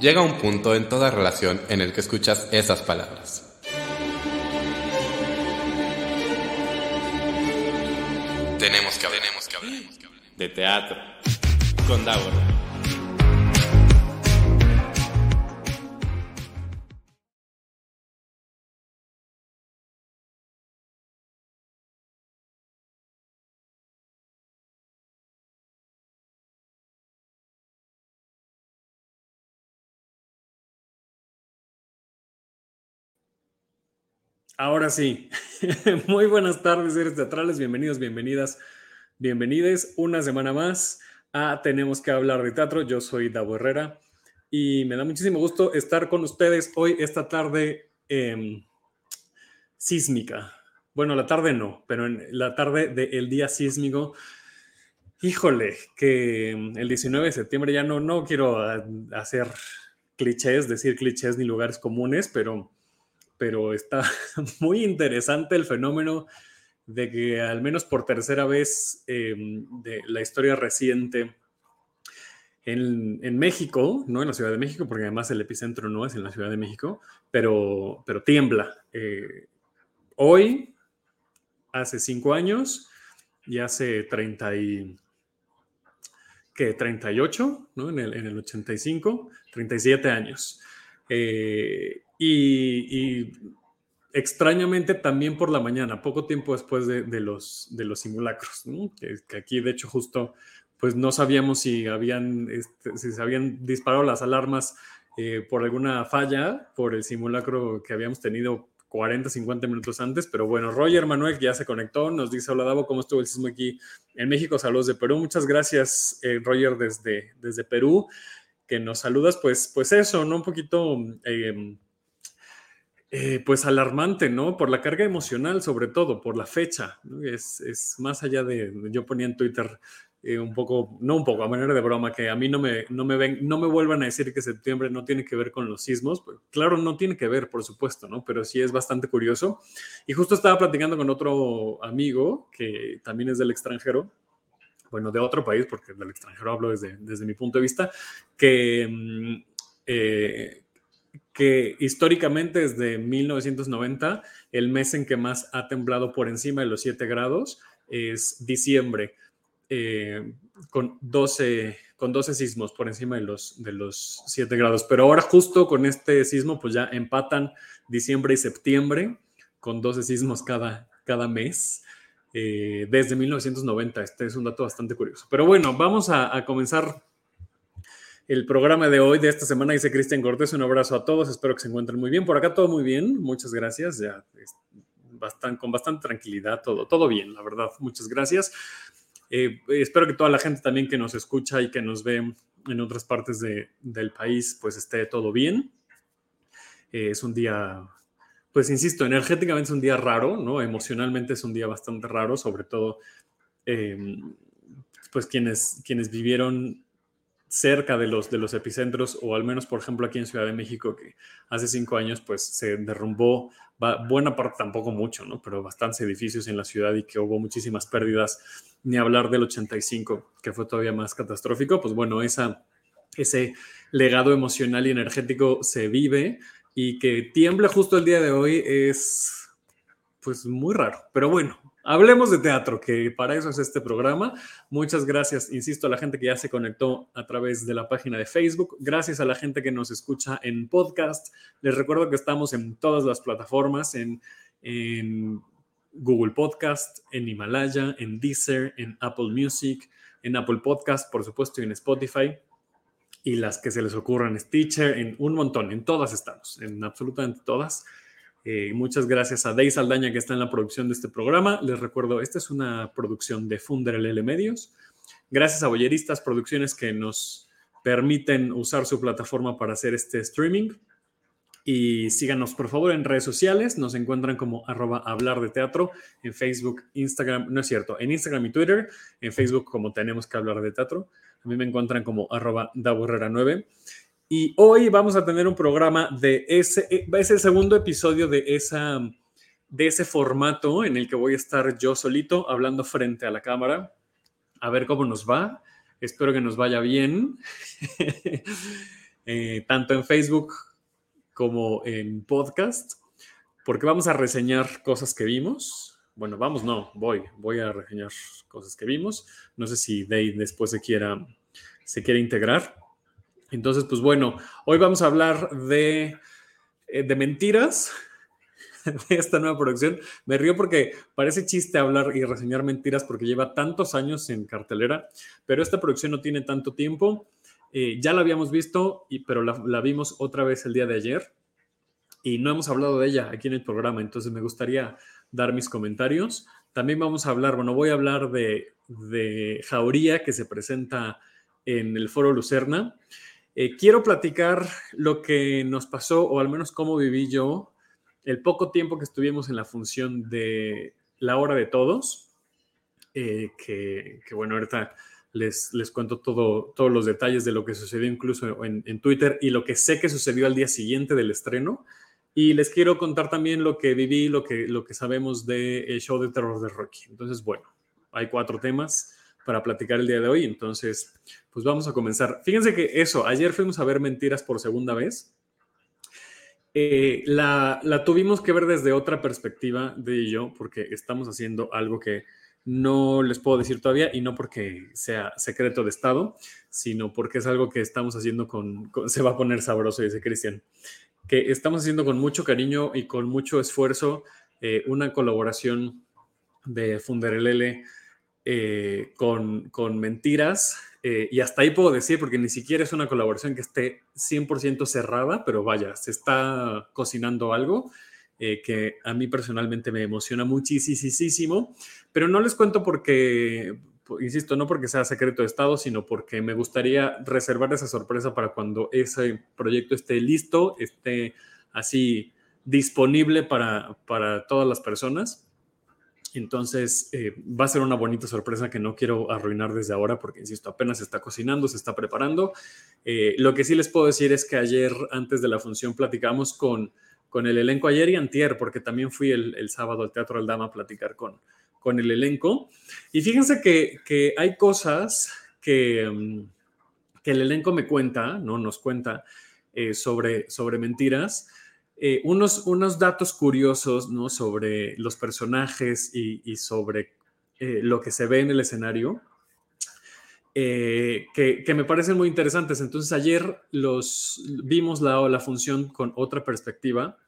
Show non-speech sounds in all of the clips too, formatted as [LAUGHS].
llega un punto en toda relación en el que escuchas esas palabras. Tenemos que hablar, tenemos que hablar, de teatro con Davor. Ahora sí, [LAUGHS] muy buenas tardes, seres teatrales, bienvenidos, bienvenidas, bienvenides una semana más a Tenemos que hablar de teatro. Yo soy Davo Herrera y me da muchísimo gusto estar con ustedes hoy, esta tarde em, sísmica. Bueno, la tarde no, pero en la tarde del día sísmico. Híjole, que em, el 19 de septiembre ya no, no quiero ah, hacer clichés, decir clichés ni lugares comunes, pero pero está [LAUGHS] muy interesante el fenómeno de que al menos por tercera vez em, de la historia reciente en, México, no en la Ciudad de México, porque además el epicentro no es en la Ciudad de México, pero, pero tiembla. Eh, hoy, hace cinco años y hace 30 y, ¿qué? 38, ¿no? En el, en el 85, 37 años. Eh, y, extrañamente también por la mañana, poco tiempo después de, los, de los simulacros, que, aquí de hecho justo pues no sabíamos si habían, este, si se habían disparado las alarmas eh, por alguna falla, por el simulacro que habíamos tenido 40, 50 minutos antes, pero bueno, Roger Manuel ya se conectó, nos dice, hola Davo, ¿cómo estuvo el sismo aquí en México? Saludos de Perú, muchas gracias eh, Roger desde, desde Perú, que nos saludas, pues, pues eso, ¿no? Un poquito... Eh, eh, pues alarmante, ¿no? Por la carga emocional, sobre todo, por la fecha. Es, más allá de, yo ponía en Twitter eh, un poco, no un poco, a manera de broma, que a mí no me, no me ven, no me vuelvan a decir que septiembre no tiene que ver con los sismos. Pues, claro, no tiene que ver, por supuesto, ¿no? Pero sí es bastante curioso. Y justo estaba platicando con otro amigo que también es del extranjero, bueno, de otro país, porque del extranjero hablo desde, desde mi punto de vista, que... Mm, eh, que históricamente desde 1990 el mes en que más ha temblado por encima de los 7 grados es diciembre, eh, con, 12, con 12 sismos por encima de los, de los 7 grados. Pero ahora justo con este sismo pues ya empatan diciembre y septiembre con 12 sismos cada, cada mes. Eh, desde 1990. Este es un dato bastante curioso. Pero bueno, vamos a, a comenzar el programa de hoy, de esta semana, dice Cristian Cortés. Un abrazo a todos, espero que se encuentren muy bien. Por acá todo muy bien, muchas gracias. Ya con bastante tranquilidad, todo, todo bien, la verdad. Muchas gracias. Eh, espero que toda la gente también que nos escucha y que nos ve en otras partes del país, pues esté todo bien. Eh, es un día, pues insisto, energéticamente es un día raro, ¿no? Emocionalmente es un día bastante raro, sobre todo, eh, pues quienes, quienes vivieron cerca de los, de los epicentros, o al menos, por ejemplo, aquí en Ciudad de México, que hace cinco años, pues se derrumbó, buena parte, tampoco mucho, ¿no? Pero bastantes edificios en la ciudad y que hubo muchísimas pérdidas, ni hablar del 85, que fue todavía más catastrófico, pues bueno, esa, ese legado emocional y energético se vive y que tiemble justo el día de hoy es, pues, muy raro, pero bueno, Hablemos de teatro, que para eso es este programa. Muchas gracias, insisto, a la gente que ya se conectó a través de la página de Facebook. Gracias a la gente que nos escucha en podcast. Les recuerdo que estamos en todas las plataformas, en, Google Podcast, en Himalaya, en Deezer, en Apple Music, en Apple Podcast, por supuesto, y en Spotify. Y las que se les ocurran, Stitcher, en un montón, en todas estamos, en absolutamente todas. Eh, muchas gracias a Dey Saldaña que está en la producción de este programa. Les recuerdo, esta es una producción de Funder LL Medios. Gracias a Boyeristas Producciones que nos permiten usar su plataforma para hacer este streaming. Y síganos por favor en redes sociales. Nos encuentran como arroba hablar de teatro en Facebook, Instagram, no es cierto, en Instagram y Twitter. En Facebook como tenemos que hablar de teatro. A mí me encuentran como arroba 9 y hoy vamos a tener un programa de ese, eh, es el segundo episodio de, esa, de ese formato en el que voy a estar yo solito hablando frente a la cámara. A ver cómo nos va. Espero que nos vaya bien. [LAUGHS] eh, tanto en Facebook como en podcast, porque vamos a reseñar cosas que vimos. Bueno, vamos, no, voy, voy a reseñar cosas que vimos. No sé si Dave después se quiera, se quiere integrar. Entonces, pues bueno, hoy vamos a hablar de, eh, de mentiras [LAUGHS] de esta nueva producción. Me río porque parece chiste hablar y reseñar mentiras porque lleva tantos años en cartelera, pero esta producción no tiene tanto tiempo. Eh, ya la habíamos visto, y, pero la, vimos otra vez el día de ayer y no hemos hablado de ella aquí en el programa, entonces me gustaría dar mis comentarios. También vamos a hablar, bueno, voy a hablar de, de Jauría que se presenta en el Foro Lucerna. Eh, quiero platicar lo que nos pasó, o al menos cómo viví yo el poco tiempo que estuvimos en la función de la hora de todos, eh, que, bueno, ahorita les, les cuento todo, todos los detalles de lo que sucedió incluso en, Twitter y lo que sé que sucedió al día siguiente del estreno. Y les quiero contar también lo que viví, lo que, lo que sabemos del show de terror de Rocky. Entonces, bueno, hay cuatro temas para platicar el día de hoy. Entonces, pues vamos a comenzar. Fíjense que eso, ayer fuimos a ver Mentiras por segunda vez. Eh, la, tuvimos que ver desde otra perspectiva de yo, porque estamos haciendo algo que no les puedo decir todavía y no porque sea secreto de Estado, sino porque es algo que estamos haciendo con, se va a poner sabroso, dice Cristian, que estamos haciendo con mucho cariño y con mucho esfuerzo eh, una colaboración de Funderelele eh, con, con Mentiras eh, y hasta ahí puedo decir, porque ni siquiera es una colaboración que esté 100% cerrada, pero vaya, se está cocinando algo eh, que a mí personalmente me emociona muchísimo, pero no les cuento porque, insisto, no porque sea secreto de Estado, sino porque me gustaría reservar esa sorpresa para cuando ese proyecto esté listo, esté así disponible para, para todas las personas. Entonces, eh, va a ser una bonita sorpresa que no quiero arruinar desde ahora porque, insisto, apenas se está cocinando, se está preparando. Eh, lo que sí les puedo decir es que ayer, antes de la función, platicamos con, con el elenco, ayer y antier, porque también fui el, sábado al Teatro Aldama a platicar con, con el elenco. Y fíjense que, que hay cosas que, mm, que, el elenco me cuenta, ¿no? Nos cuenta eh, sobre, sobre mentiras eh, unos, unos datos curiosos ¿no? sobre los personajes y, sobre eh, lo que se ve en el escenario. Eh, que, me parecen muy interesantes. Entonces ayer los vimos la, la función con otra perspectiva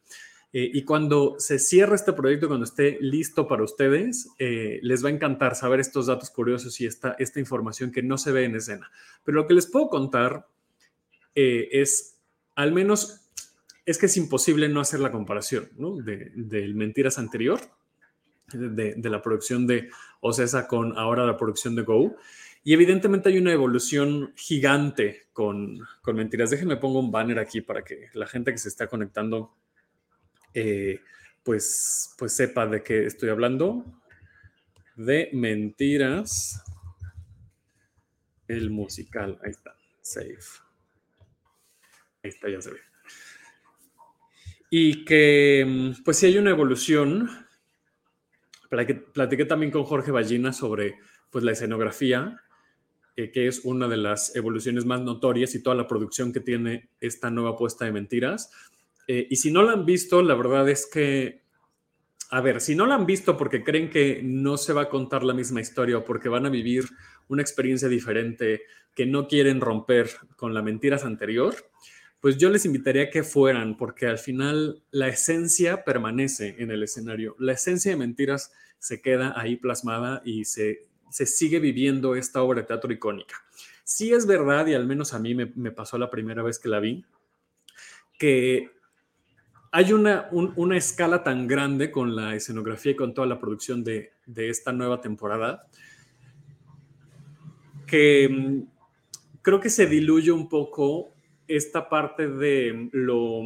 y cuando se cierre este proyecto, cuando esté listo para ustedes, les va a encantar saber estos datos curiosos y esta, esta información que no se ve en escena. Pero lo que les puedo contar es al menos es que es imposible no hacer la comparación del Mentiras anterior, de, la producción de Ocesa con ahora la producción de Go. Y evidentemente hay una evolución gigante con, con Mentiras. Déjenme pongo un banner aquí para que la gente que se está conectando eh, pues, pues sepa de qué estoy hablando. De Mentiras, el musical. Ahí está, save. Ahí está, ya se ve y que mm, pues sí hay una evolución. Platiqué también con Jorge Ballina sobre pues la escenografía, eh, que es una de las evoluciones más notorias y toda la producción que tiene esta nueva puesta de mentiras. Eh, y si no la han visto, la verdad es que, a ver, si no la han visto porque creen que no se va a contar la misma historia o porque van a vivir una experiencia diferente que no quieren romper con la mentiras anterior, pues yo les invitaría a que fueran, porque al final la esencia permanece en el escenario. La esencia de mentiras se queda ahí plasmada y se, sigue viviendo esta obra de teatro icónica. Sí es verdad, y al menos a mí me, pasó la primera vez que la vi, que hay una, una, escala tan grande con la escenografía y con toda la producción de, de esta nueva temporada que mm, creo que se diluye un poco esta parte de lo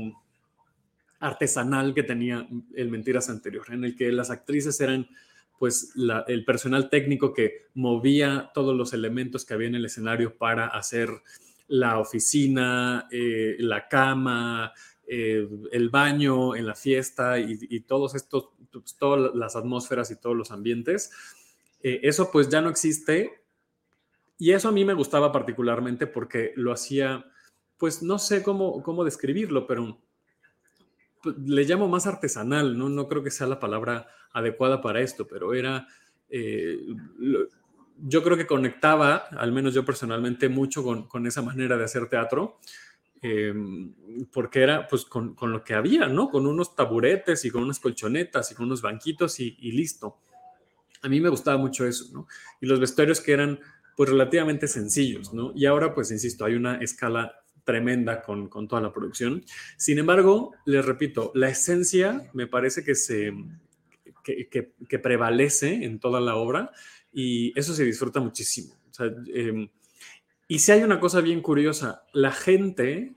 artesanal que tenía el Mentiras anterior, en el que las actrices eran pues el personal técnico que movía todos los elementos que había en el escenario para hacer la oficina, eh, la cama, eh, el baño en la fiesta y, todos estos, pues, todas las atmósferas y todos los ambientes. Eh, eso pues ya no existe y eso a mí me gustaba particularmente porque lo hacía pues no sé cómo, cómo describirlo, pero le llamo más artesanal, ¿no? No creo que sea la palabra adecuada para esto, pero era, eh, yo creo que conectaba, al menos yo personalmente, mucho con, esa manera de hacer teatro, em, porque era pues con, lo que había, ¿no? Con unos taburetes y con unas colchonetas y con unos banquitos y, y listo. A mí me gustaba mucho eso, ¿no? Y los vestuarios que eran pues relativamente sencillos, ¿no? Y ahora, pues, insisto, hay una escala tremenda con, toda la producción. Sin embargo, les repito, la esencia me parece que se que, prevalece en toda la obra y eso se disfruta muchísimo. Em, y si hay una cosa bien curiosa, la gente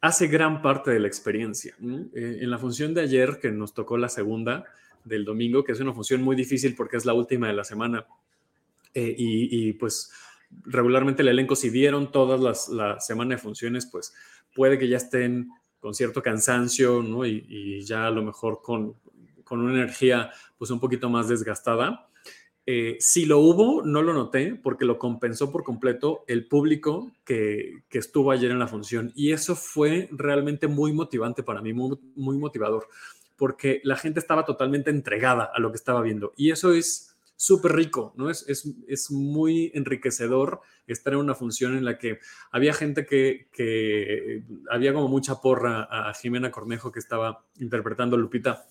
hace gran parte de la experiencia. Eh, en la función de ayer, que nos tocó la segunda del domingo, que es una función muy difícil porque es la última de la semana, eh, y, pues regularmente el elenco, si vieron todas las la semana de funciones, pues puede que ya estén con cierto cansancio, ¿no? Y, ya a lo mejor con, con, una energía pues un poquito más desgastada. Eh, si lo hubo, no lo noté porque lo compensó por completo el público que, que, estuvo ayer en la función. Y eso fue realmente muy motivante para mí, muy motivador, porque la gente estaba totalmente entregada a lo que estaba viendo. Y eso es súper rico, ¿no? Es, es, muy enriquecedor estar en una función en la que había gente que, había como mucha porra a Jimena Cornejo que estaba interpretando Lupita,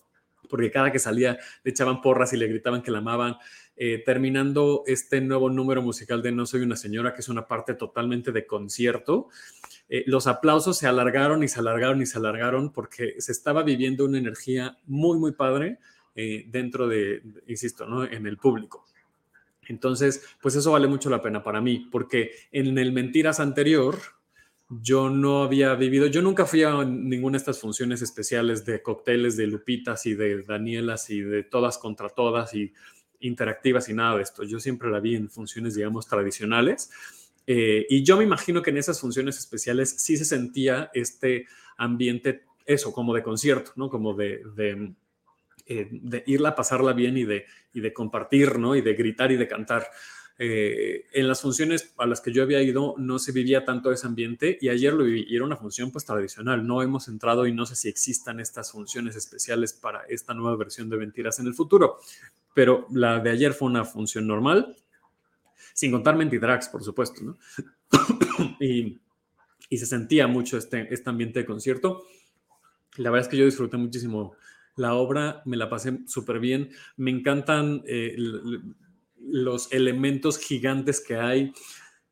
porque cada que salía le echaban porras y le gritaban que la amaban. Eh, terminando este nuevo número musical de No Soy una Señora, que es una parte totalmente de concierto, eh, los aplausos se alargaron y se alargaron y se alargaron porque se estaba viviendo una energía muy, muy padre eh, dentro de, insisto, ¿no? en el público. Entonces, pues eso vale mucho la pena para mí, porque en el Mentiras anterior yo no había vivido, yo nunca fui a ninguna de estas funciones especiales de cócteles de Lupitas y de Danielas y de todas contra todas y interactivas y nada de esto. Yo siempre la vi en funciones, digamos, tradicionales. Eh, y yo me imagino que en esas funciones especiales sí se sentía este ambiente, eso, como de concierto, ¿no? Como de eh, de irla a pasarla bien y de, y de compartir, ¿no? Y de gritar y de cantar. Eh, en las funciones a las que yo había ido no se vivía tanto ese ambiente y ayer lo viví y era una función pues tradicional. No hemos entrado y no sé si existan estas funciones especiales para esta nueva versión de Mentiras en el futuro, pero la de ayer fue una función normal, sin contar Mentidrags, por supuesto, ¿no? [COUGHS] y, y, se sentía mucho este, este ambiente de concierto. La verdad es que yo disfruté muchísimo la obra me la pasé súper bien. Me encantan eh, los elementos gigantes que hay.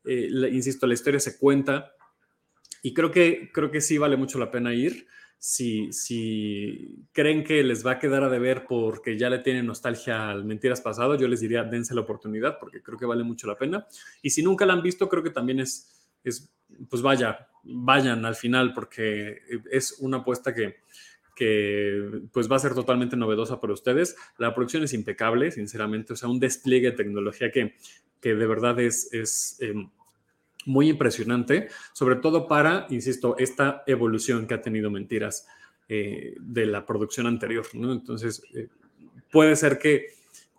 Eh, insisto, la historia se cuenta y creo que, creo que sí vale mucho la pena ir. Si, si creen que les va a quedar a deber porque ya le tienen nostalgia al Mentiras Pasado, yo les diría dense la oportunidad porque creo que vale mucho la pena. Y si nunca la han visto, creo que también es, es pues vaya, vayan al final porque es una apuesta que, que pues va a ser totalmente novedosa para ustedes. La producción es impecable, sinceramente, o sea, un despliegue de tecnología que, que de verdad es, es em, muy impresionante, sobre todo para, insisto, esta evolución que ha tenido Mentiras eh, de la producción anterior, ¿no? Entonces, eh, puede ser que,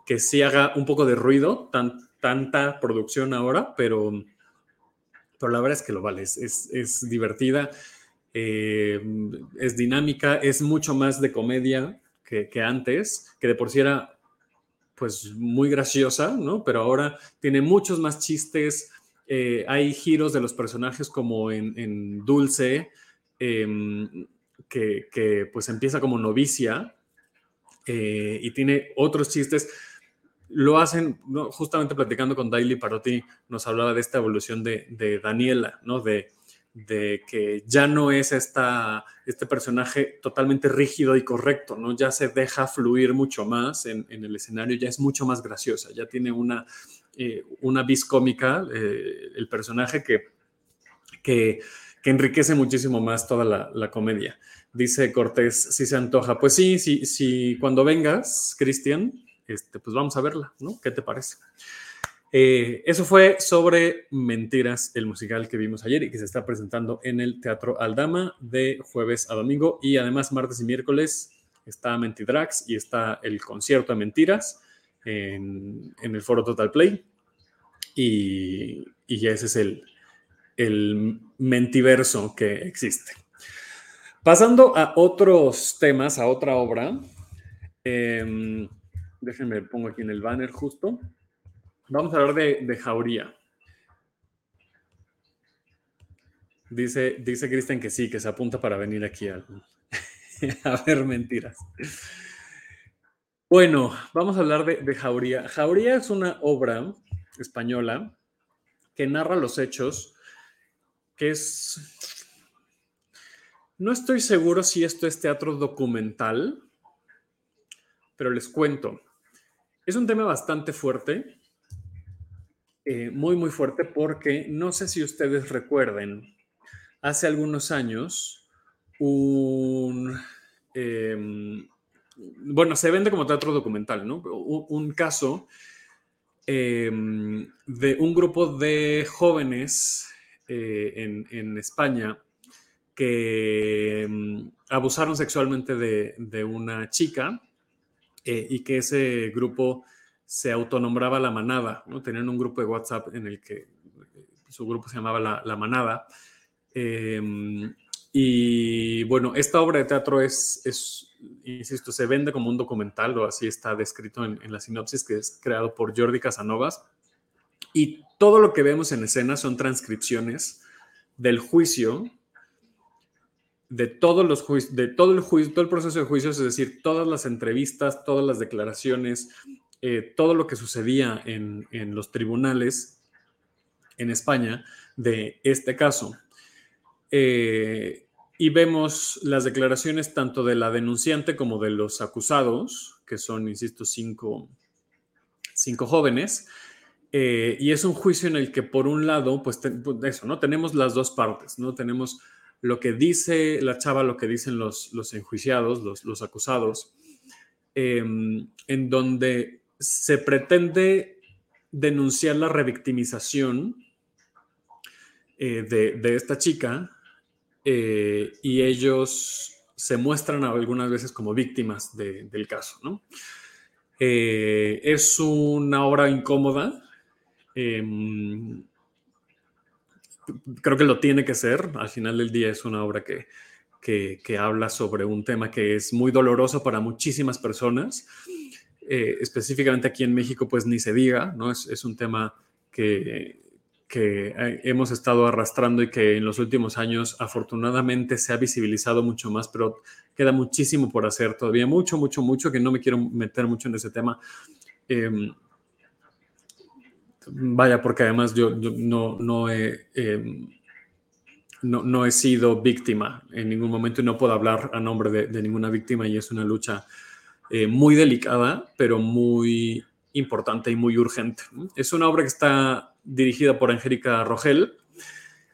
que sí haga un poco de ruido, tan, tanta producción ahora, pero, pero la verdad es que lo vale, es, es, es divertida eh, es dinámica, es mucho más de comedia que, antes, que de por sí era pues muy graciosa, ¿no? Pero ahora tiene muchos más chistes, eh, hay giros de los personajes como en, Dulce, em, que, pues empieza como novicia eh, y tiene otros chistes. Lo hacen, justamente platicando con Daily Parotti, nos hablaba de esta evolución de, de Daniela, ¿no? De, de que ya no es esta, este personaje totalmente rígido y correcto, ¿no? Ya se deja fluir mucho más en, el escenario, ya es mucho más graciosa, ya tiene una, eh, una vis cómica eh, el personaje que, que, enriquece muchísimo más toda la, comedia. Dice Cortés, si se antoja. Pues sí, sí, sí, cuando vengas, Cristian, este, pues vamos a verla, ¿no? ¿Qué te parece? Eh, eso fue sobre Mentiras, el musical que vimos ayer y que se está presentando en el Teatro Aldama de jueves a domingo. Y además, martes y miércoles está Mentidrax y está el concierto de Mentiras en, el foro Total Play. Y, y ese es el, mentiverso que existe. Pasando a otros temas, a otra obra, eh, déjenme pongo aquí en el banner justo. Vamos a hablar de, Jauría. Dice, dice Cristian que sí, que se apunta para venir aquí a, [LAUGHS] a ver mentiras. Bueno, vamos a hablar de, de, Jauría. Jauría es una obra española que narra los hechos, que es... No estoy seguro si esto es teatro documental, pero les cuento. Es un tema bastante fuerte, eh, muy, muy fuerte, porque no sé si ustedes recuerden, hace algunos años, un... Eh, bueno, se vende como teatro documental, ¿no? Un, caso eh, de un grupo de jóvenes eh, en, España que um, abusaron sexualmente de, de una chica eh, y que ese grupo se autonombraba La Manada, ¿no? Tenían un grupo de WhatsApp en el que su grupo se llamaba La, Manada. Eh, y bueno, esta obra de teatro es, es, insisto, se vende como un documental, o así está descrito en, la sinopsis, que es creado por Jordi Casanovas. Y todo lo que vemos en escena son transcripciones del juicio, de todos los de todo el juicio, todo el proceso de juicios, es decir, todas las entrevistas, todas las declaraciones, eh, todo lo que sucedía en, en los tribunales en España de este caso. Eh, y vemos las declaraciones tanto de la denunciante como de los acusados, que son, insisto, cinco, cinco jóvenes. Eh, y es un juicio en el que, por un lado, pues, te, pues, eso, ¿no? Tenemos las dos partes, ¿no? Tenemos lo que dice la chava, lo que dicen los, los enjuiciados, los, los acusados, eh, en donde se pretende denunciar la revictimización eh, de, esta chica eh, y ellos se muestran algunas veces como víctimas de, del caso. Eh, es una obra incómoda. Eh, creo que lo tiene que ser. Al final del día es una obra que, que habla sobre un tema que es muy doloroso para muchísimas personas. Eh, específicamente aquí en México, pues ni se diga, ¿no? Es, es un tema que, que hemos estado arrastrando y que en los últimos años afortunadamente se ha visibilizado mucho más, pero queda muchísimo por hacer todavía, mucho, mucho, mucho, que no me quiero meter mucho en ese tema. Eh, vaya, porque además yo, yo no, no, he, eh, no, no, he sido víctima en ningún momento y no puedo hablar a nombre de, de ninguna víctima y es una lucha eh, muy delicada, pero muy importante y muy urgente. Es una obra que está dirigida por Angélica Rogel.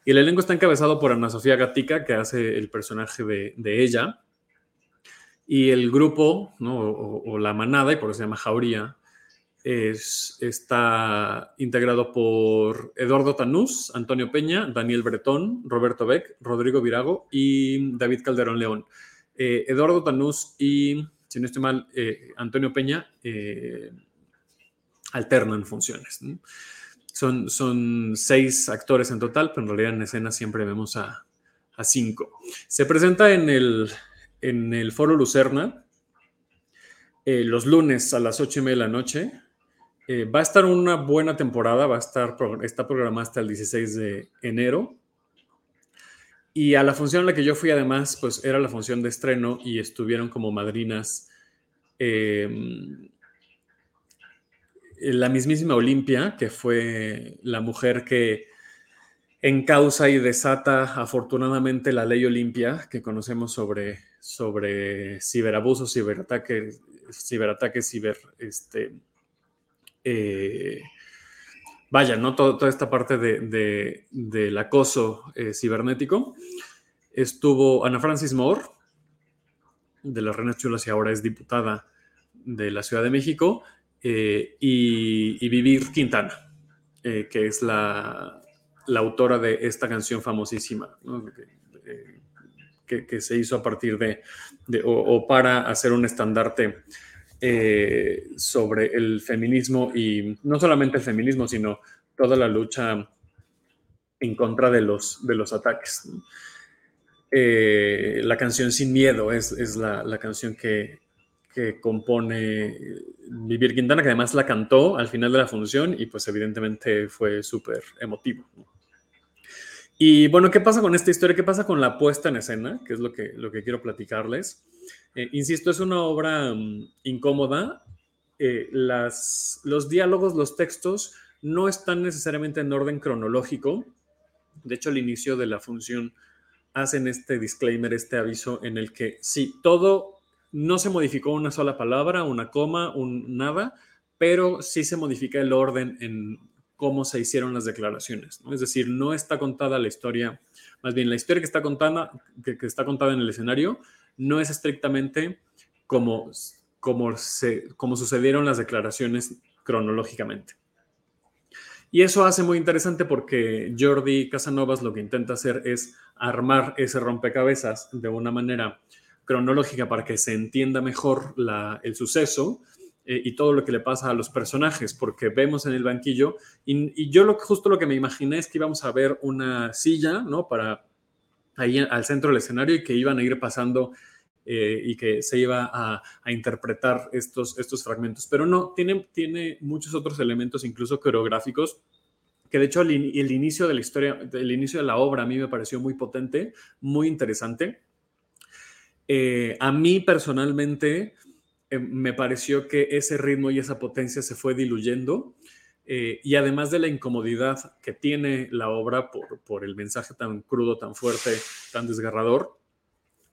Y el elenco está encabezado por Ana Sofía Gatica, que hace el personaje de, de ella. Y el grupo, o, la manada, y por eso se llama Jauría, es, está integrado por Eduardo Tanús, Antonio Peña, Daniel Bretón, Roberto Beck, Rodrigo Virago y David Calderón León. Eh, Eduardo Tanús y, si no estoy mal, eh, Antonio Peña eh, alternan funciones. Son, seis actores en total, pero en realidad en escena siempre vemos a, cinco. Se presenta en el, en el Foro Lucerna eh, los lunes a las ocho y media de la noche. Eh, va a estar una buena temporada, va a estar, está programada hasta el 16 de enero. Y a la función a la que yo fui, además, pues era la función de estreno y estuvieron como madrinas eh, la mismísima Olimpia, que fue la mujer que encausa y desata afortunadamente la ley Olimpia que conocemos sobre, sobre ciberabusos, ciberataques, ciberataques, ciber, este, eh, vaya, ¿no? Todo, toda esta parte de, de, del acoso eh, cibernético. Estuvo Ana Francis Moore, de las Reinas Chulas y ahora es diputada de la Ciudad de México, eh, y, Vivir Quintana, eh, que es la, autora de esta canción famosísima, que, se hizo a partir de, de o, o, para hacer un estandarte eh, sobre el feminismo y no solamente el feminismo, sino toda la lucha en contra de los, de los ataques. Eh, la canción Sin Miedo es, la, canción que, compone Vivir Quintana, que además la cantó al final de la función y pues evidentemente fue súper emotivo. Y bueno, ¿qué pasa con esta historia? ¿Qué pasa con la puesta en escena? Que es lo que, lo que quiero platicarles. Eh, insisto, es una obra mm, incómoda. Eh, las, los diálogos, los textos no están necesariamente en orden cronológico. De hecho, al inicio de la función hacen este disclaimer, este aviso en el que sí, todo no se modificó una sola palabra, una coma, un nada, pero sí se modifica el orden en cómo se hicieron las declaraciones. Es decir, no está contada la historia, más bien la historia que está contada, que, está contada en el escenario no es estrictamente como, como, se, como sucedieron las declaraciones cronológicamente. Y eso hace muy interesante porque Jordi Casanovas lo que intenta hacer es armar ese rompecabezas de una manera cronológica para que se entienda mejor el suceso eh, y todo lo que le pasa a los personajes, porque vemos en el banquillo, y, yo lo, justo lo que me imaginé es que íbamos a ver una silla, ¿no? Para ahí al centro del escenario y que iban a ir pasando eh, y que se iba a, interpretar estos, estos fragmentos. Pero no, tiene, tiene muchos otros elementos, incluso coreográficos, que de hecho el, inicio de la historia, el inicio de la obra a mí me pareció muy potente, muy interesante. Eh, a mí personalmente eh, me pareció que ese ritmo y esa potencia se fue diluyendo. y además de la incomodidad que tiene la obra por, por el mensaje tan crudo, tan fuerte, tan desgarrador,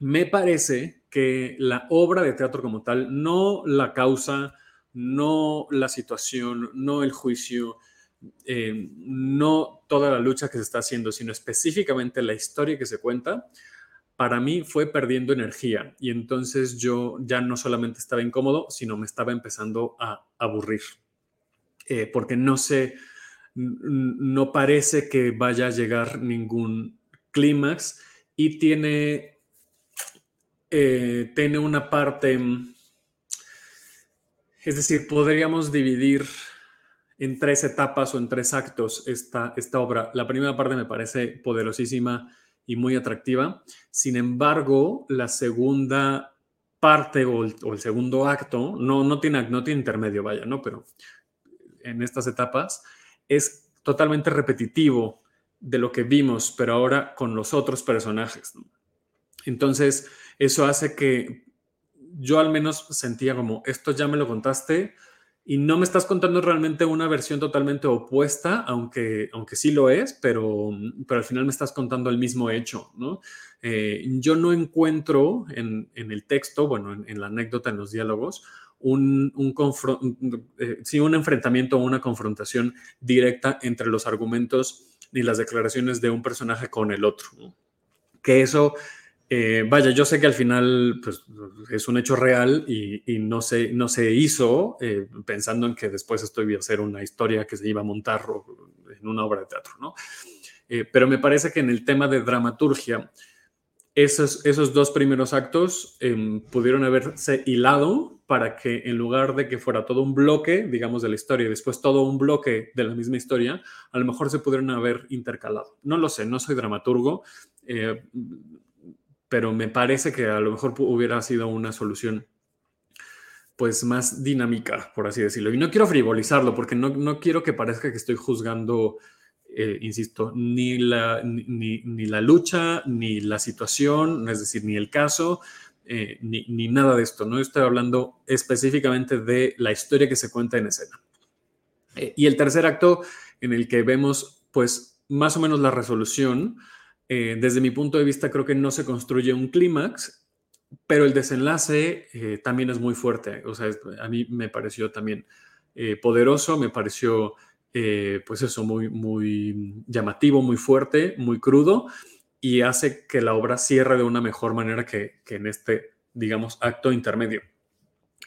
me parece que la obra de teatro como tal, no la causa, no la situación, no el juicio, eh, no toda la lucha que se está haciendo, sino específicamente la historia que se cuenta, para mí fue perdiendo energía y entonces yo ya no solamente estaba incómodo, sino me estaba empezando a aburrir, eh, porque no sé, no parece que vaya a llegar ningún clímax y tiene eh, tiene una parte, es decir, podríamos dividir en tres etapas o en tres actos esta, esta obra. La primera parte me parece poderosísima y muy atractiva. Sin embargo, la segunda parte o el, segundo acto, no, no, tiene, no tiene intermedio, vaya, ¿no? Pero en estas etapas es totalmente repetitivo de lo que vimos, pero ahora con los otros personajes. Entonces, eso hace que yo al menos sentía como, esto ya me lo contaste y no me estás contando realmente una versión totalmente opuesta, aunque, aunque sí lo es, pero, pero al final me estás contando el mismo hecho, ¿no? Eh, yo no encuentro en, el texto, bueno, en, la anécdota, en los diálogos, un, un, eh, sí, un enfrentamiento o una confrontación directa entre los argumentos ni las declaraciones de un personaje con el otro. Que eso eh, vaya, yo sé que al final pues, es un hecho real y, no, se, no se hizo eh, pensando en que después esto iba a ser una historia que se iba a montar en una obra de teatro, ¿no? Eh, pero me parece que en el tema de dramaturgia, esos, esos dos primeros actos em, pudieron haberse hilado para que en lugar de que fuera todo un bloque, digamos, de la historia y después todo un bloque de la misma historia, a lo mejor se pudieron haber intercalado. No lo sé, no soy dramaturgo pero me parece que a lo mejor hubiera sido una solución pues más dinámica, por así decirlo. Y no quiero frivolizarlo porque no, no quiero que parezca que estoy juzgando, eh, insisto, ni la, ni, ni, la lucha, ni la situación, es decir, ni el caso, eh, ni, ni, nada de esto. No estoy hablando específicamente de la historia que se cuenta en escena. Eh, y el tercer acto en el que vemos pues más o menos la resolución eh, desde mi punto de vista, creo que no se construye un clímax, pero el desenlace eh, también es muy fuerte. O sea, a mí me pareció también eh, poderoso, me pareció, pues eso, muy, muy llamativo, muy fuerte, muy crudo, y hace que la obra cierre de una mejor manera que, en este, digamos, acto intermedio.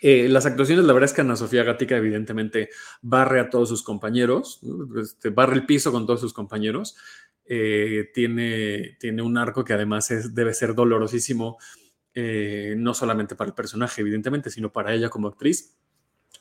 las actuaciones, la verdad es que Ana Sofía Gatica evidentemente barre a todos sus compañeros, este, barre el piso con todos sus compañeros. Eh, tiene, tiene un arco que además debe ser dolorosísimo, eh, no solamente para el personaje, evidentemente, sino para ella como actriz.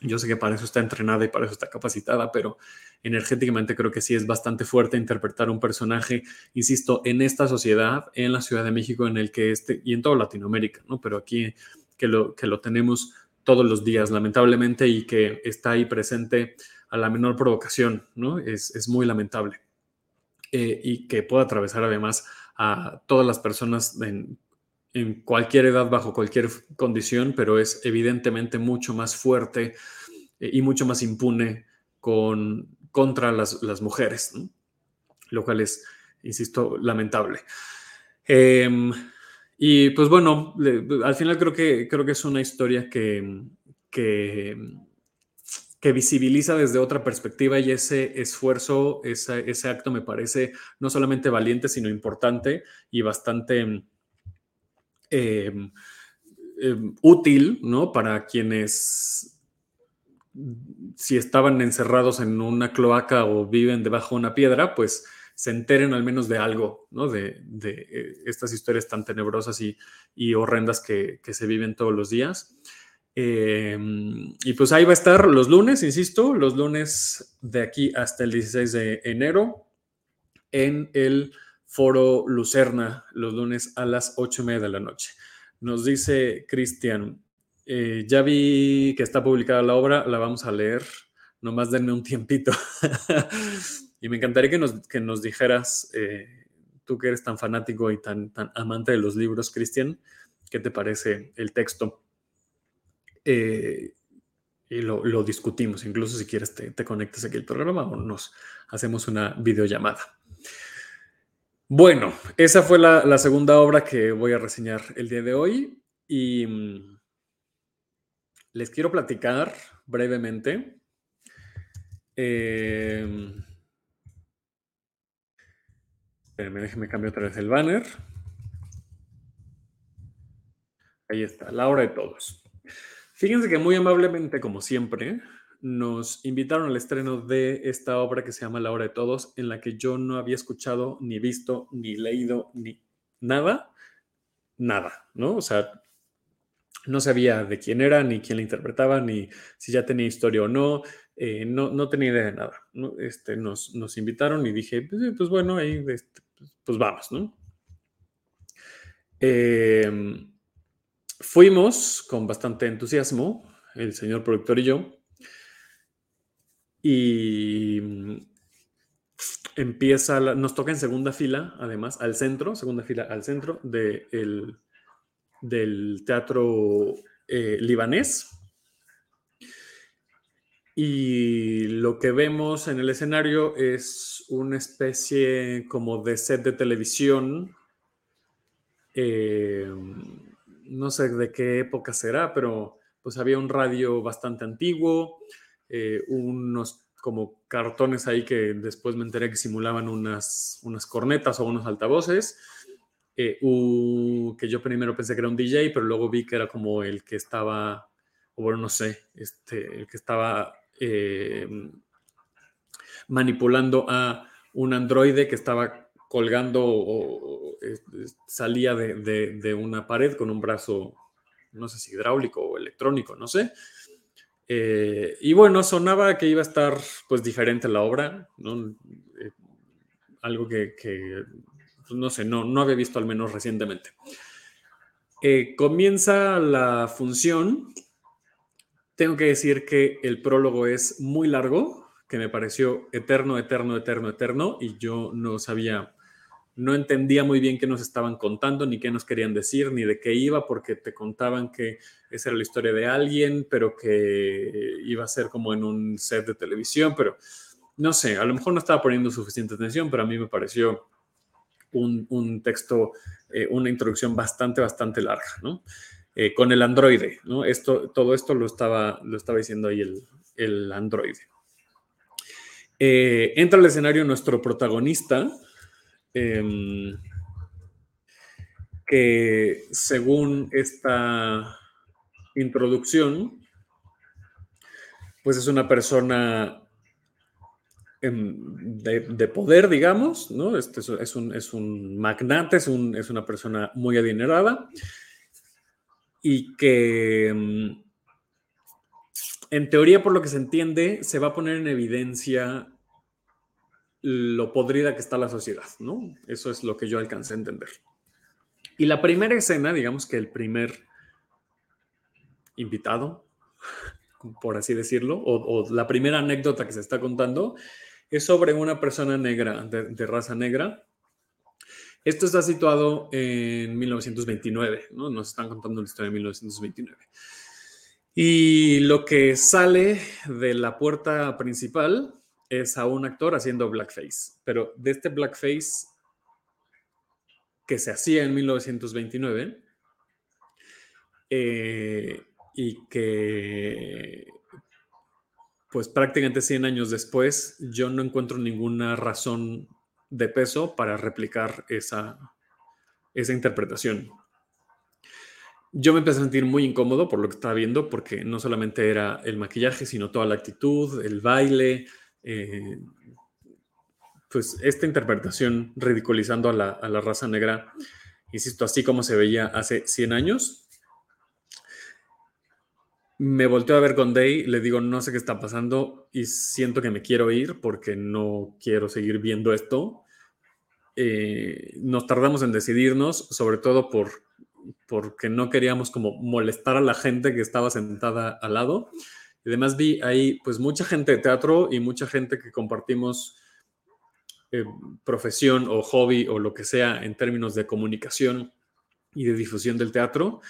Yo sé que para eso está entrenada y para eso está capacitada, pero energéticamente creo que sí es bastante fuerte interpretar un personaje, insisto, en esta sociedad, en la Ciudad de México, en el que este, y en toda Latinoamérica, ¿no? Pero aquí que lo, que lo tenemos todos los días, lamentablemente, y que está ahí presente a la menor provocación, ¿no? Es, es muy lamentable. Eh, y que pueda atravesar además a todas las personas en, cualquier edad, bajo cualquier condición, pero es evidentemente mucho más fuerte eh, y mucho más impune con, contra las, las mujeres, lo cual es, insisto, lamentable. Em, y pues bueno, al final creo que, creo que es una historia que, que, que visibiliza desde otra perspectiva y ese esfuerzo, ese, ese acto me parece no solamente valiente, sino importante y bastante Em, em, útil, ¿no? Para quienes, si estaban encerrados en una cloaca o viven debajo de una piedra, pues se enteren al menos de algo, ¿no? De, eh, estas historias tan tenebrosas y, horrendas que, se viven todos los días. Em, y pues ahí va a estar los lunes, insisto, los lunes de aquí hasta el 16 de enero en el Foro Lucerna los lunes a las ocho y media de la noche. Nos dice Cristian, eh, ya vi que está publicada la obra, la vamos a leer, nomás denme un tiempito. [LAUGHS] y me encantaría que nos, que nos dijeras, eh, tú que eres tan fanático y tan, tan amante de los libros, Cristian, ¿qué te parece el texto? Eh, y lo, discutimos, incluso si quieres te, te conectas aquí al programa o nos hacemos una videollamada. Bueno, esa fue la, segunda obra que voy a reseñar el día de hoy y mm, les quiero platicar brevemente. Eh, déjenme cambiar otra vez el banner. Ahí está, la obra de todos. Fíjense que muy amablemente, como siempre, nos invitaron al estreno de esta obra que se llama La Hora de Todos, en la que yo no había escuchado, ni visto, ni leído, ni nada, nada, ¿no? O sea, no sabía de quién era, ni quién la interpretaba, ni si ya tenía historia o no, eh, no, no, tenía idea de nada. Este, nos, nos, invitaron y dije, pues, pues bueno, ahí, este, pues vamos, ¿no? Em, fuimos con bastante entusiasmo, el señor productor y yo, y mm, empieza, nos toca en segunda fila, además, al centro, segunda fila al centro de del teatro eh, libanés. Y lo que vemos en el escenario es una especie como de set de televisión. Eh, no sé de qué época será, pero pues había un radio bastante antiguo, eh, unos como cartones ahí que después me enteré que simulaban unas, unas cornetas o unos altavoces, eh, que yo primero pensé que era un DJ, pero luego vi que era como el que estaba, o bueno, no sé, este, el que estaba eh, manipulando a un androide que estaba colgando o, salía de, de, una pared con un brazo, no sé si hidráulico o electrónico, no sé. Eh, y bueno, sonaba que iba a estar pues diferente la obra, ¿no? Eh, algo que, pues, no sé, no, no había visto al menos recientemente. Eh, comienza la función. Tengo que decir que el prólogo es muy largo, que me pareció eterno, eterno, eterno, eterno, y yo no sabía no entendía muy bien qué nos estaban contando, ni qué nos querían decir, ni de qué iba, porque te contaban que esa era la historia de alguien, pero que iba a ser como en un set de televisión, pero no sé, a lo mejor no estaba poniendo suficiente atención, pero a mí me pareció un, texto, eh, una introducción bastante, bastante larga, ¿no? Eh, con el androide, ¿no? Esto, todo esto lo estaba, lo estaba diciendo ahí el, el androide. Eh, entra al escenario nuestro protagonista, Em, que según esta introducción, pues es una persona em, de, poder, digamos, ¿no? Este es, un, es un magnate, es, un, es, una persona muy adinerada y que em, en teoría, por lo que se entiende, se va a poner en evidencia lo podrida que está la sociedad, ¿no? Eso es lo que yo alcancé a entender. Y la primera escena, digamos que el primer invitado, por así decirlo, o, la primera anécdota que se está contando, es sobre una persona negra, de, raza negra. Esto está situado en 1929, ¿no? Nos están contando la historia de 1929. Y lo que sale de la puerta principal es a un actor haciendo blackface, pero de este blackface que se hacía en 1929 eh, y que pues prácticamente 100 años después yo no encuentro ninguna razón de peso para replicar esa, esa interpretación. Yo me empecé a sentir muy incómodo por lo que estaba viendo, porque no solamente era el maquillaje, sino toda la actitud, el baile, eh, pues esta interpretación ridiculizando a la, raza negra, insisto, así como se veía hace 100 años. Me volteo a ver con Day, le digo, no sé qué está pasando y siento que me quiero ir porque no quiero seguir viendo esto. Eh, nos tardamos en decidirnos, sobre todo por, porque no queríamos como molestar a la gente que estaba sentada al lado. Y además vi ahí pues mucha gente de teatro y mucha gente que compartimos eh, profesión o hobby o lo que sea en términos de comunicación y de difusión del teatro.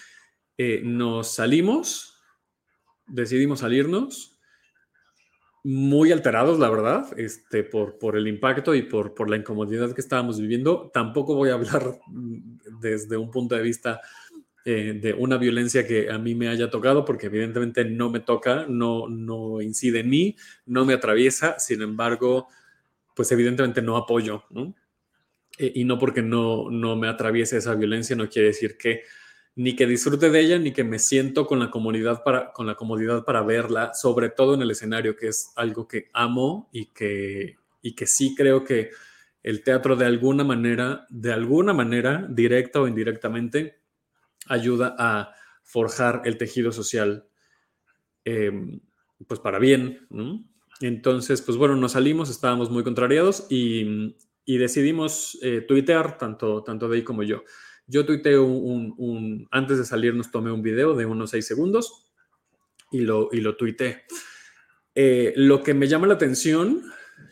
Eh, nos salimos, decidimos salirnos muy alterados, la verdad, este, por, por el impacto y por, por la incomodidad que estábamos viviendo. Tampoco voy a hablar desde un punto de vista eh, de una violencia que a mí me haya tocado, porque evidentemente no me toca, no, no incide en mí, no me atraviesa, sin embargo, pues evidentemente no apoyo. Eh, y no porque no, no me atraviese esa violencia, no quiere decir que ni que disfrute de ella, ni que me siento con la comodidad para, con la comodidad para verla, sobre todo en el escenario, que es algo que amo y que, y que sí creo que el teatro de alguna manera, de alguna manera, directa o indirectamente, ayuda a forjar el tejido social, em, pues para bien, Entonces, pues bueno, nos salimos, estábamos muy contrariados y, decidimos eh, tuitear, tanto, tanto Dey como yo. Yo tuiteé un, antes de salir nos tomé un video de unos seis segundos y lo, y lo tuiteé. Eh, lo que me llama la atención,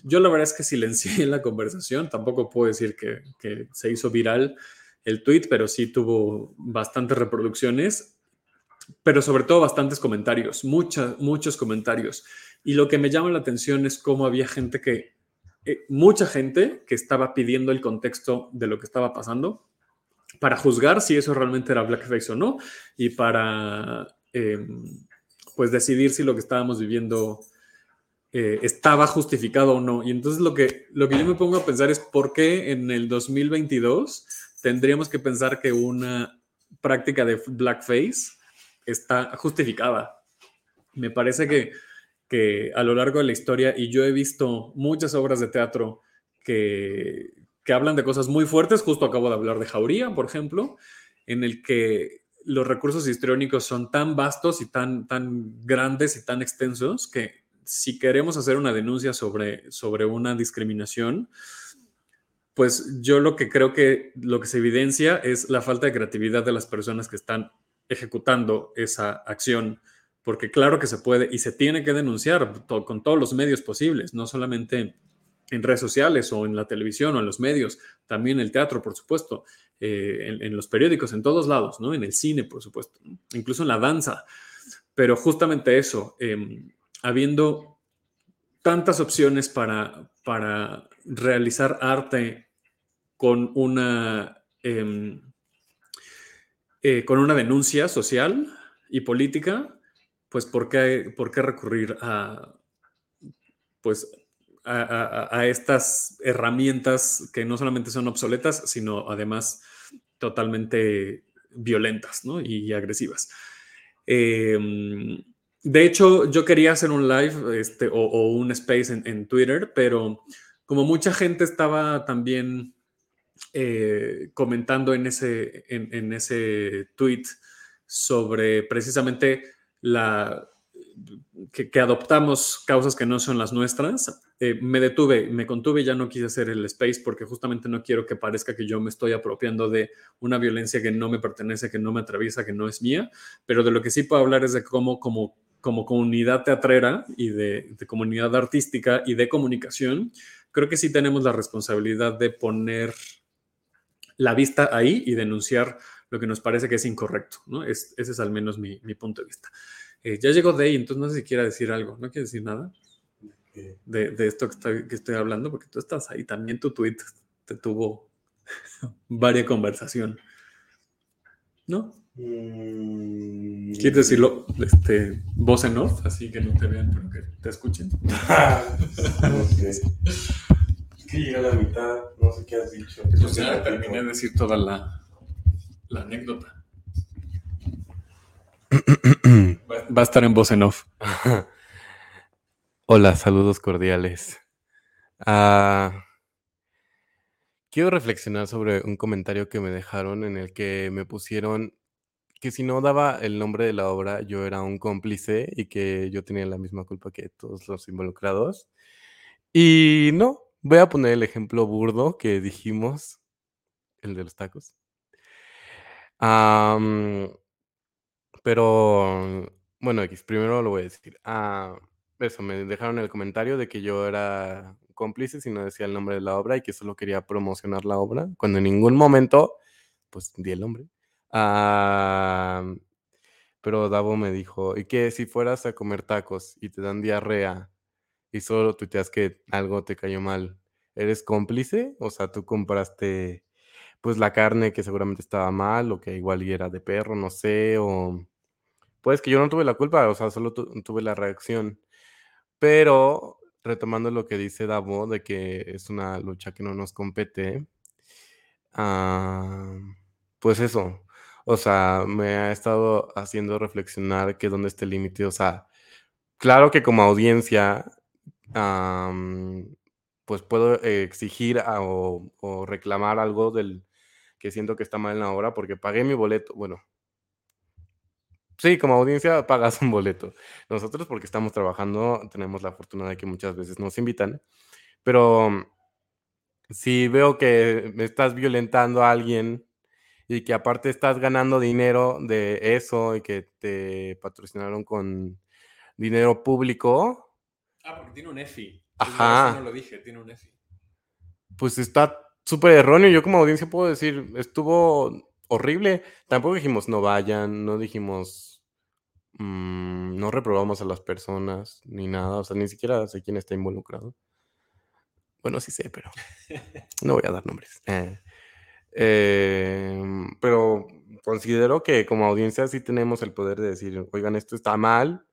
yo la verdad es que silencié [LAUGHS] la conversación, tampoco puedo decir que, que se hizo viral, el tweet, pero sí tuvo bastantes reproducciones, pero sobre todo bastantes comentarios, muchas, muchos comentarios. Y lo que me llama la atención es cómo había gente que, eh, mucha gente que estaba pidiendo el contexto de lo que estaba pasando para juzgar si eso realmente era blackface o no y para em, pues decidir si lo que estábamos viviendo eh, estaba justificado o no. Y entonces lo que, lo que yo me pongo a pensar es por qué en el 2022 tendríamos que pensar que una práctica de blackface está justificada. Me parece que, que a lo largo de la historia, y yo he visto muchas obras de teatro que, que hablan de cosas muy fuertes, justo acabo de hablar de Jauría, por ejemplo, en el que los recursos histriónicos son tan vastos y tan, tan grandes y tan extensos que si queremos hacer una denuncia sobre, sobre una discriminación, pues yo lo que creo que lo que se evidencia es la falta de creatividad de las personas que están ejecutando esa acción, porque claro que se puede y se tiene que denunciar con todos los medios posibles, no solamente en redes sociales o en la televisión o en los medios, también en el teatro, por supuesto, eh, en, los periódicos, en todos lados, ¿no? En el cine, por supuesto, incluso en la danza. Pero justamente eso, em, habiendo tantas opciones para, para realizar arte con una, em, eh, con una denuncia social y política, pues ¿por qué, por qué recurrir a, pues, a, estas herramientas que no solamente son obsoletas, sino además totalmente violentas y agresivas? Em, de hecho, yo quería hacer un live este, o, un space en, Twitter, pero como mucha gente estaba también eh, comentando en ese, en, ese tweet sobre precisamente la, que, adoptamos causas que no son las nuestras, eh, me detuve, me contuve ya no quise hacer el space porque justamente no quiero que parezca que yo me estoy apropiando de una violencia que no me pertenece, que no me atraviesa, que no es mía, pero de lo que sí puedo hablar es de cómo como, como comunidad teatrera y de, de comunidad artística y de comunicación, creo que sí tenemos la responsabilidad de poner la vista ahí y denunciar lo que nos parece que es incorrecto, ¿no? Es, ese es al menos mi, mi punto de vista. Eh, ya llegó Day, entonces no sé si quiera decir algo. ¿No quiere decir nada? De, de esto que estoy, que estoy, hablando, porque tú estás ahí. También tu tweet te tuvo [LAUGHS] varia conversación. ¿No? Mm. ¿Quieres decirlo? Este, voz en off, así que no te vean, pero que te escuchen. [LAUGHS] no sé. Es que llega a la mitad, no sé qué has dicho. Pues ya terminé de decir toda la, la anécdota. [COUGHS] Va a estar en voz en off. [LAUGHS] Hola, saludos cordiales. Ah, quiero reflexionar sobre un comentario que me dejaron en el que me pusieron que si no daba el nombre de la obra, yo era un cómplice y que yo tenía la misma culpa que todos los involucrados. Y no, voy a poner el ejemplo burdo que dijimos, el de los tacos. pero bueno, X, primero lo voy a decir. Ah, eso, me dejaron el comentario de que yo era cómplice si no decía el nombre de la obra y que solo quería promocionar la obra, cuando en ningún momento, pues, di el nombre. Ah, pero Davo me dijo, ¿y qué si fueras a comer tacos y te dan diarrea y solo tuiteas que algo te cayó mal? ¿Eres cómplice? O sea, tú compraste pues la carne que seguramente estaba mal o que igual era de perro, no sé, o pues que yo no tuve la culpa, o sea, solo tuve la reacción. Pero retomando lo que dice Davo de que es una lucha que no nos compete, pues eso, o sea, me ha estado haciendo reflexionar que dónde está el límite, o sea, claro que como audiencia, pues puedo exigir o, o reclamar algo del que siento que está mal en la obra porque pagué mi boleto, bueno, Sí, como audiencia pagas un boleto. Nosotros porque estamos trabajando tenemos la fortuna de que muchas veces nos invitan, pero si veo que me estás violentando a alguien y que aparte estás ganando dinero de eso y que te patrocinaron con dinero público. Ah, porque tiene un EFI. Ajá. No lo dije, tiene un EFI. Pues está súper erróneo. Yo como audiencia puedo decir, estuvo horrible. Tampoco dijimos no vayan, no dijimos Mm, no reprobamos a las personas ni nada, o sea, ni siquiera sé quién está involucrado. Bueno, sí sé, pero [LAUGHS] no voy a dar nombres. Eh, em, pero considero que como audiencia sí tenemos el poder de decir, oigan, esto está mal.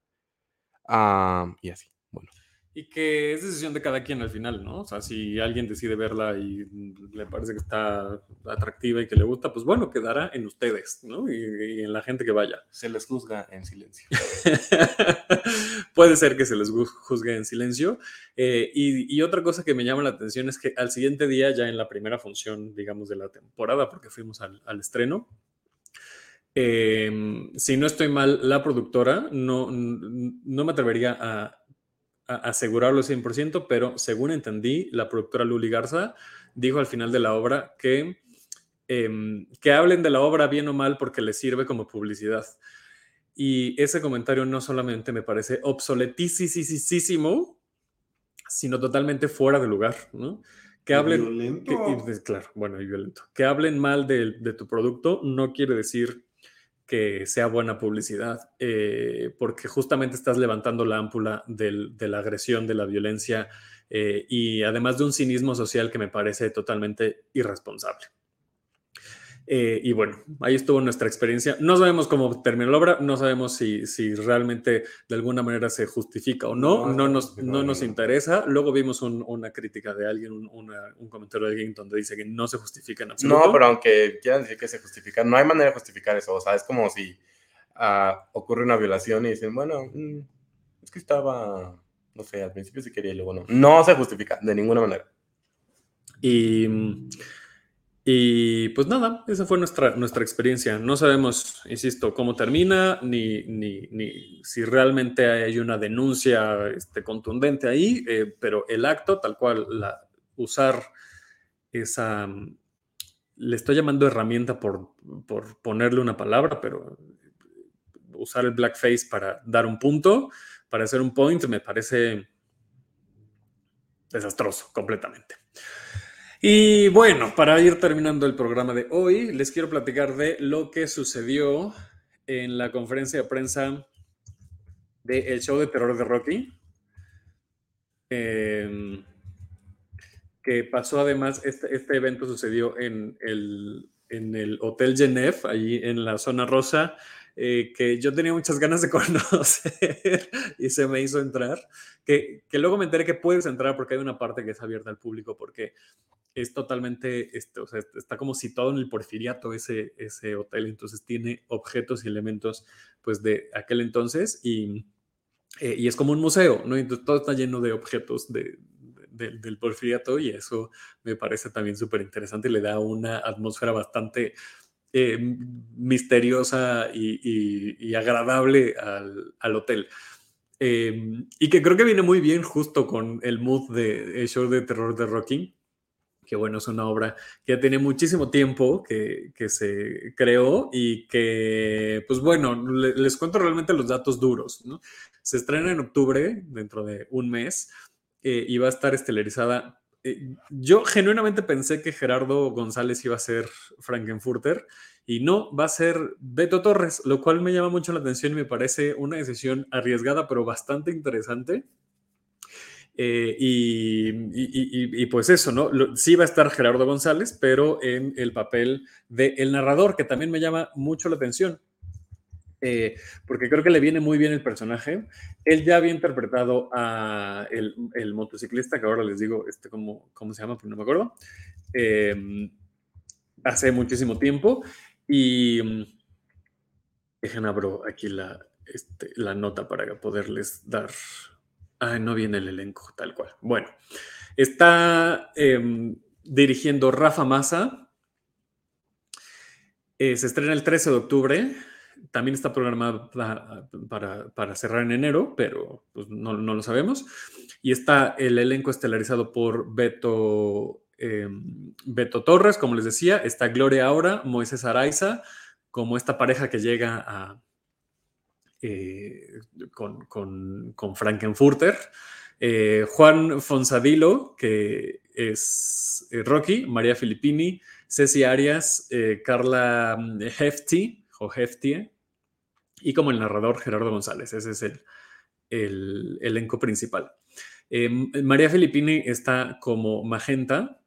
Ah, y así, bueno y que es decisión de cada quien al final, ¿no? O sea, si alguien decide verla y le parece que está atractiva y que le gusta, pues bueno, quedará en ustedes, ¿no? Y, en la gente que vaya. Se les juzga en silencio. [LAUGHS] Puede ser que se les juzgue en silencio. Eh, y, otra cosa que me llama la atención es que al siguiente día, ya en la primera función, digamos, de la temporada, porque fuimos al, estreno, em, si no estoy mal, la productora no, no me atrevería a asegurarlo 100%, pero según entendí, la productora Luli Garza dijo al final de la obra que, em, que hablen de la obra bien o mal porque les sirve como publicidad. Y ese comentario no solamente me parece obsoletísimo, sino totalmente fuera de lugar, ¿no? Que hablen... claro, bueno, y violento. Que hablen mal de, de tu producto no quiere decir que sea buena publicidad, eh, porque justamente estás levantando la ámpula de la agresión, de la violencia eh, y además de un cinismo social que me parece totalmente irresponsable. Eh, y bueno, ahí estuvo nuestra experiencia. No sabemos cómo terminó la obra, no sabemos si, si realmente de alguna manera se justifica o no, no, nos, no nos interesa. Luego vimos una crítica de alguien, un, un, comentario de alguien donde dice que no se justifica en absoluto. No, pero aunque quieran decir que se justifica, no hay manera de justificar eso. O sea, es como si ah, ocurre una violación y dicen, bueno, mm, es que estaba, no sé, al principio sí quería y luego no. No se justifica de ninguna manera. Y Y pues nada, esa fue nuestra, nuestra experiencia. No sabemos, insisto, cómo termina, ni, ni, si realmente hay una denuncia este, contundente ahí, eh, pero el acto, tal cual, usar esa, le estoy llamando herramienta por, por ponerle una palabra, pero usar el blackface para dar un punto, para hacer un point, me parece desastroso completamente. Y bueno, para ir terminando el programa de hoy, les quiero platicar de lo que sucedió en la conferencia de prensa del show de terror de Rocky. Em, que pasó además, este, este, evento sucedió en el, en el Hotel Genève, allí en la zona rosa, eh, que yo tenía muchas ganas de [LAUGHS] conocer y se me hizo entrar, que, que, luego me enteré que puedes entrar porque hay una parte que es abierta al público, porque es totalmente, este, o sea, está como situado en el porfiriato ese, ese hotel, entonces tiene objetos y elementos pues de aquel entonces y, eh, y es como un museo, ¿no? Entonces todo está lleno de objetos de, del porfiriato y eso me parece también súper interesante y le da una atmósfera bastante eh, misteriosa y, agradable al, hotel. Eh, y que creo que viene muy bien justo con el mood de el show de terror de Rocky que bueno, es una obra que ya tiene muchísimo tiempo que, se creó y que, pues bueno, les cuento realmente los datos duros. Se estrena en octubre, dentro de un mes, eh, y va a estar estelarizada. Eh, yo genuinamente pensé que Gerardo González iba a ser Frankenfurter y no, va a ser Beto Torres, lo cual me llama mucho la atención y me parece una decisión arriesgada, pero bastante interesante eh, y, pues eso, ¿no? sí va a estar Gerardo González, pero en el papel de el narrador, que también me llama mucho la atención, eh, porque creo que le viene muy bien el personaje. Él ya había interpretado a el, motociclista, que ahora les digo este, ¿cómo, cómo se llama, pero no me acuerdo, em, hace muchísimo tiempo. Y mm, dejen abro aquí la, este, la nota para poderles dar Ah, no viene el elenco, tal cual. Bueno, está em, dirigiendo Rafa Massa. Eh, se estrena el 13 de octubre. También está programada para, cerrar en enero, pero pues, no, lo sabemos. Y está el elenco estelarizado por Beto, em, Beto Torres, como les decía. Está Gloria Aura, Moisés Araiza, como esta pareja que llega a, eh, con, con, Frankenfurter. Eh, Juan Fonsadilo, que es eh, Rocky, María Filippini, Ceci Arias, Carla mm, Hefti, o Heftie, y como el narrador Gerardo González. Ese es el, el elenco principal. María Filippini está como Magenta,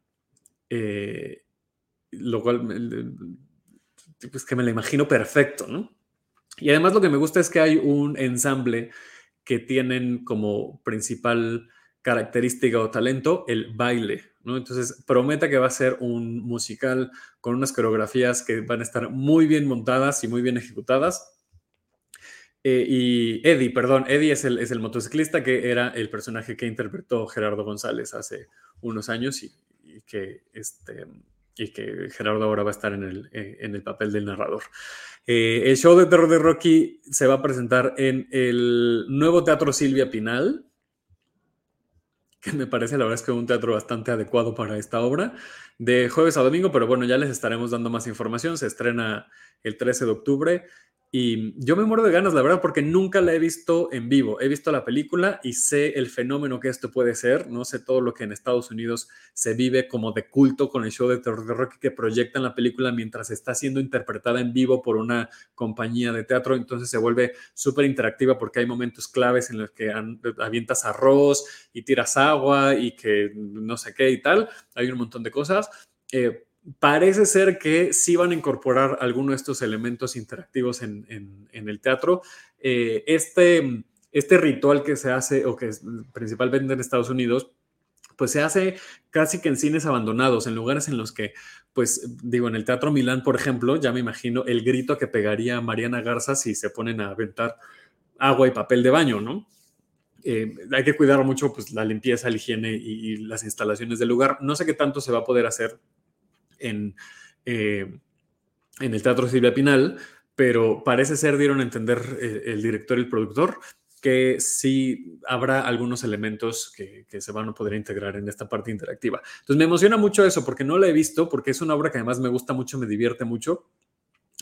lo cual, pues que me la imagino perfecto, ¿no? Y además lo que me gusta es que hay un ensamble que tienen como principal característica o talento el baile, ¿no? Entonces promete que va a ser un musical con unas coreografías que van a estar muy bien montadas y muy bien ejecutadas. Eh, y Eddie, perdón, Eddie es el, es el motociclista que era el personaje que interpretó Gerardo González hace unos años y, y que este, y que Gerardo ahora va a estar en el, eh, en el papel del narrador. Eh, el show de terror de Rocky se va a presentar en el nuevo Teatro Silvia Pinal, que me parece la verdad es que un teatro bastante adecuado para esta obra, de jueves a domingo, pero bueno, ya les estaremos dando más información. Se estrena el 13 de octubre y yo me muero de ganas, la verdad, porque nunca la he visto en vivo. He visto la película y sé el fenómeno que esto puede ser. No sé todo lo que en Estados Unidos se vive como de culto con el show de terror que proyectan la película mientras está siendo interpretada en vivo por una compañía de teatro. Entonces se vuelve súper interactiva porque hay momentos claves en los que avientas arroz y tiras agua y que no sé qué y tal. Hay un montón de cosas. Eh, parece ser que sí van a incorporar algunos de estos elementos interactivos en, el teatro. Eh, este, este ritual que se hace o que es principalmente en Estados Unidos, pues se hace casi que en cines abandonados, en lugares en los que, pues digo, en el Teatro Milán, por ejemplo, ya me imagino el grito que pegaría Mariana Garza si se ponen a aventar agua y papel de baño, ¿no? Eh, hay que cuidar mucho pues, la limpieza, la higiene y, las instalaciones del lugar. No sé qué tanto se va a poder hacer en, eh, en el Teatro Silvia Pinal, pero parece ser, dieron a entender eh, el director y el productor, que sí habrá algunos elementos que, se van a poder integrar en esta parte interactiva. Entonces me emociona mucho eso porque no la he visto, porque es una obra que además me gusta mucho, me divierte mucho.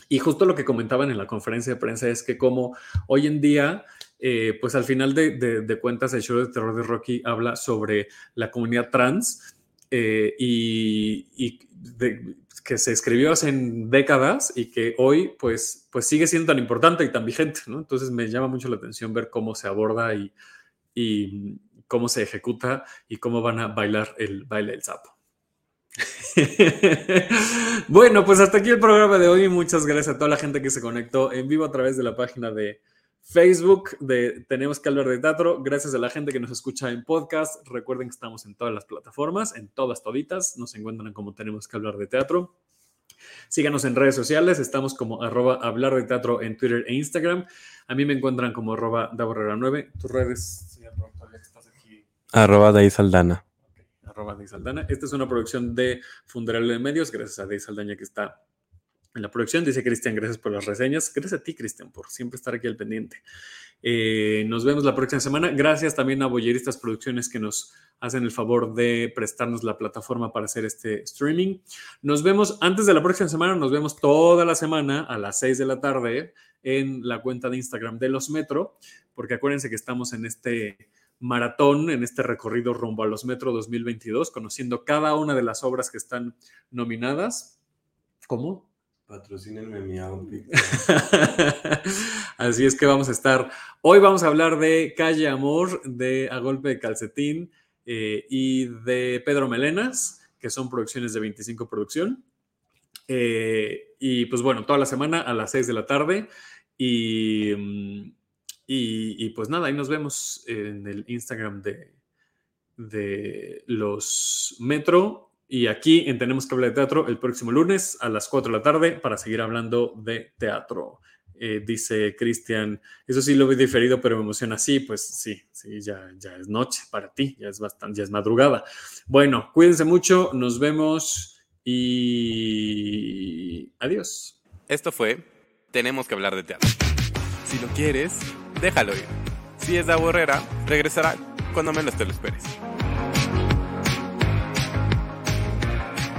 Y justo lo que comentaban en la conferencia de prensa es que como hoy en día, eh, pues al final de, cuentas, el show de terror de Rocky habla sobre la comunidad trans eh, y, que se escribió hace décadas y que hoy pues, pues sigue siendo tan importante y tan vigente, ¿no? Entonces me llama mucho la atención ver cómo se aborda y, y cómo se ejecuta y cómo van a bailar el baile del sapo. [LAUGHS] bueno, pues hasta aquí el programa de hoy. Muchas gracias a toda la gente que se conectó en vivo a través de la página de Facebook de Tenemos que hablar de teatro. Gracias a la gente que nos escucha en podcast. Recuerden que estamos en todas las plataformas, en todas toditas. Nos encuentran como Tenemos que hablar de teatro. Síganos en redes sociales. Estamos como arroba hablar de teatro en Twitter e Instagram. A mí me encuentran como arroba daborrera9. Tus redes, señor que estás aquí. Arroba Day Saldana. Okay. Arroba Day Saldana. Esta es una producción de Fundaral de Medios. Gracias a Day Saldaña que está en la producción. Dice Cristian, gracias por las reseñas. Gracias a ti, Cristian, por siempre estar aquí al pendiente. Eh, nos vemos la próxima semana. Gracias también a Boyeristas Producciones que nos hacen el favor de prestarnos la plataforma para hacer este streaming. Nos vemos antes de la próxima semana, nos vemos toda la semana a las 6 de la tarde en la cuenta de Instagram de Los Metro, porque acuérdense que estamos en este maratón, en este recorrido rumbo a Los Metro 2022, conociendo cada una de las obras que están nominadas. ¿Cómo? Patrocínenme mi outfit. [LAUGHS] Así es que vamos a estar. Hoy vamos a hablar de Calle Amor, de A Golpe de Calcetín eh, y de Pedro Melenas, que son producciones de 25 Producción. Eh, y pues bueno, toda la semana a las 6 de la tarde. Y, y, y, pues nada, ahí nos vemos en el Instagram de, de los Metro y aquí en Tenemos que hablar de teatro el próximo lunes a las 4 de la tarde para seguir hablando de teatro. Eh, dice Cristian, eso sí lo vi diferido, pero me emociona. Sí, pues sí, sí, ya, ya es noche para ti, ya es bastante, ya es madrugada. Bueno, cuídense mucho, nos vemos y adiós. Esto fue Tenemos que hablar de teatro. Si lo quieres, déjalo ir. Si es la borrera, regresará cuando menos te lo esperes.